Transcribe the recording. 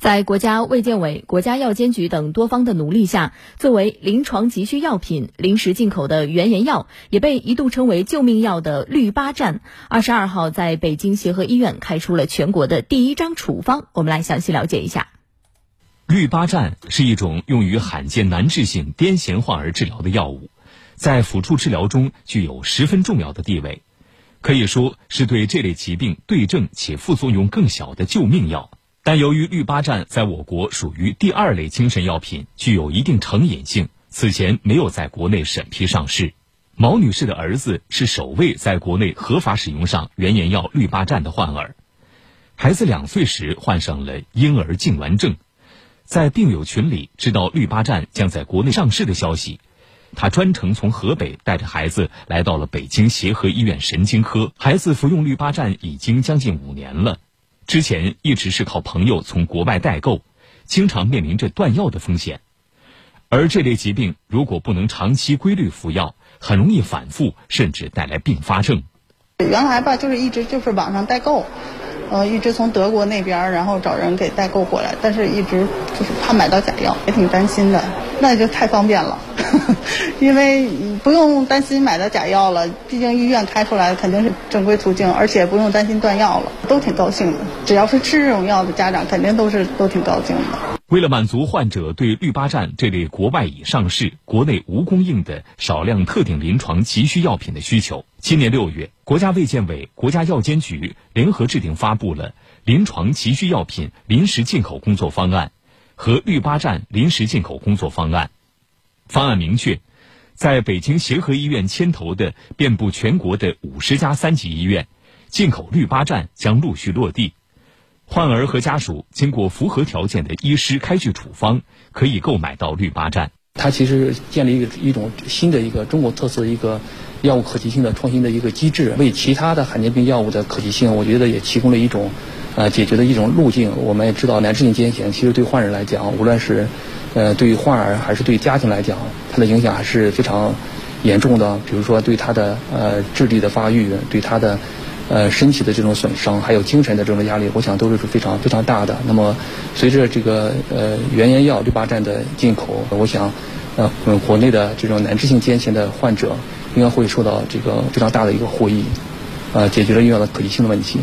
在国家卫健委、国家药监局等多方的努力下，作为临床急需药品、临时进口的原研药，也被一度称为救命药的氯巴占，二十二号在北京协和医院开出了全国的第一张处方。我们来详细了解一下。氯巴占是一种用于罕见难治性癫痫患儿治疗的药物，在辅助治疗中具有十分重要的地位，可以说是对这类疾病对症且副作用更小的救命药。但由于氯巴占在我国属于第二类精神药品，具有一定成瘾性，此前没有在国内审批上市。毛女士的儿子是首位在国内合法使用上原研药氯巴占的患儿。孩子两岁时患上了婴儿痉挛症，在病友群里知道氯巴占将在国内上市的消息，他专程从河北带着孩子来到了北京协和医院神经科。孩子服用氯巴占已经将近五年了。之前一直是靠朋友从国外代购，经常面临着断药的风险。而这类疾病如果不能长期规律服药，很容易反复，甚至带来并发症。原来吧，就是一直就是网上代购，呃，一直从德国那边然后找人给代购过来，但是一直就是怕买到假药，也挺担心的。那就太方便了。因为不用担心买到假药了，毕竟医院开出来肯定是正规途径，而且不用担心断药了，都挺高兴的。只要是吃这种药的家长，肯定都是都挺高兴的。为了满足患者对氯巴占这类国外已上市、国内无供应的少量特定临床急需药品的需求，今年六月，国家卫健委、国家药监局联合制定发布了《临床急需药品临时进口工作方案》和氯巴占临时进口工作方案。方案明确，在北京协和医院牵头的遍布全国的五十家三级医院，进口绿巴站将陆续落地。患儿和家属经过符合条件的医师开具处方，可以购买到绿巴站。它其实建立一个一种新的一个中国特色一个药物可及性的创新的一个机制，为其他的罕见病药物的可及性，我觉得也提供了一种呃解决的一种路径。我们也知道，难治性癫痫其实对患者来讲，无论是呃，对于患儿还是对家庭来讲，它的影响还是非常严重的。比如说，对他的呃智力的发育，对他的呃身体的这种损伤，还有精神的这种压力，我想都是非常非常大的。那么，随着这个呃原研药氯巴占的进口，我想呃国内的这种难治性癫痫的患者应该会受到这个非常大的一个获益，呃，解决了用药的可及性的问题。